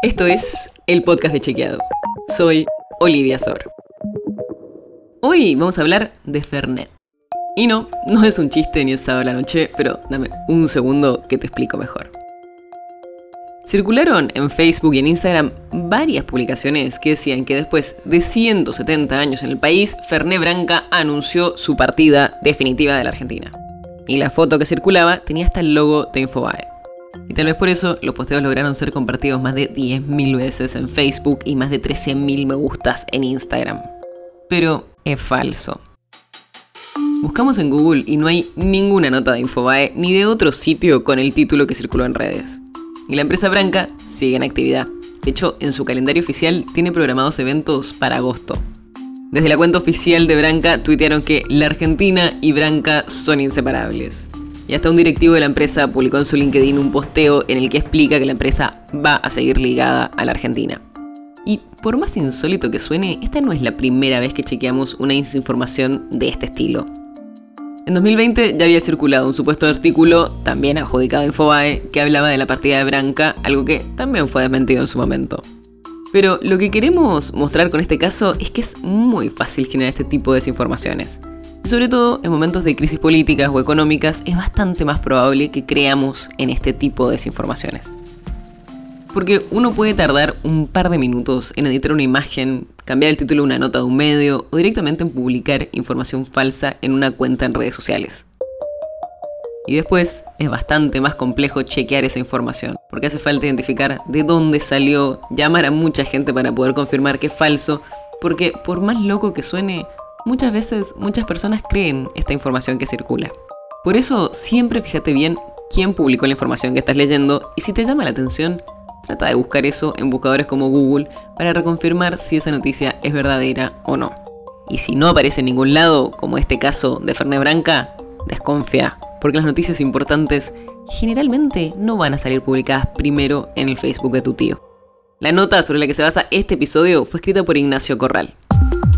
Esto es el podcast de Chequeado. Soy Olivia Sor. Hoy vamos a hablar de Fernet. Y no, no es un chiste ni es sábado la noche, pero dame un segundo que te explico mejor. Circularon en Facebook y en Instagram varias publicaciones que decían que después de 170 años en el país, Fernet Branca anunció su partida definitiva de la Argentina. Y la foto que circulaba tenía hasta el logo de Infobae. Y tal vez por eso los posteos lograron ser compartidos más de 10.000 veces en Facebook y más de 13.000 me gustas en Instagram. Pero es falso. Buscamos en Google y no hay ninguna nota de Infobae ni de otro sitio con el título que circuló en redes. Y la empresa Branca sigue en actividad. De hecho, en su calendario oficial tiene programados eventos para agosto. Desde la cuenta oficial de Branca tuitearon que la Argentina y Branca son inseparables. Y hasta un directivo de la empresa publicó en su LinkedIn un posteo en el que explica que la empresa va a seguir ligada a la Argentina. Y por más insólito que suene, esta no es la primera vez que chequeamos una desinformación de este estilo. En 2020 ya había circulado un supuesto artículo, también adjudicado a Infobae, que hablaba de la partida de Branca, algo que también fue desmentido en su momento. Pero lo que queremos mostrar con este caso es que es muy fácil generar este tipo de desinformaciones. Y sobre todo en momentos de crisis políticas o económicas es bastante más probable que creamos en este tipo de desinformaciones. Porque uno puede tardar un par de minutos en editar una imagen, cambiar el título de una nota de un medio o directamente en publicar información falsa en una cuenta en redes sociales. Y después es bastante más complejo chequear esa información, porque hace falta identificar de dónde salió, llamar a mucha gente para poder confirmar que es falso, porque por más loco que suene, muchas veces muchas personas creen esta información que circula. Por eso siempre fíjate bien quién publicó la información que estás leyendo y si te llama la atención, Trata de buscar eso en buscadores como Google para reconfirmar si esa noticia es verdadera o no. Y si no aparece en ningún lado, como este caso de Ferne Branca, desconfía, porque las noticias importantes generalmente no van a salir publicadas primero en el Facebook de tu tío. La nota sobre la que se basa este episodio fue escrita por Ignacio Corral.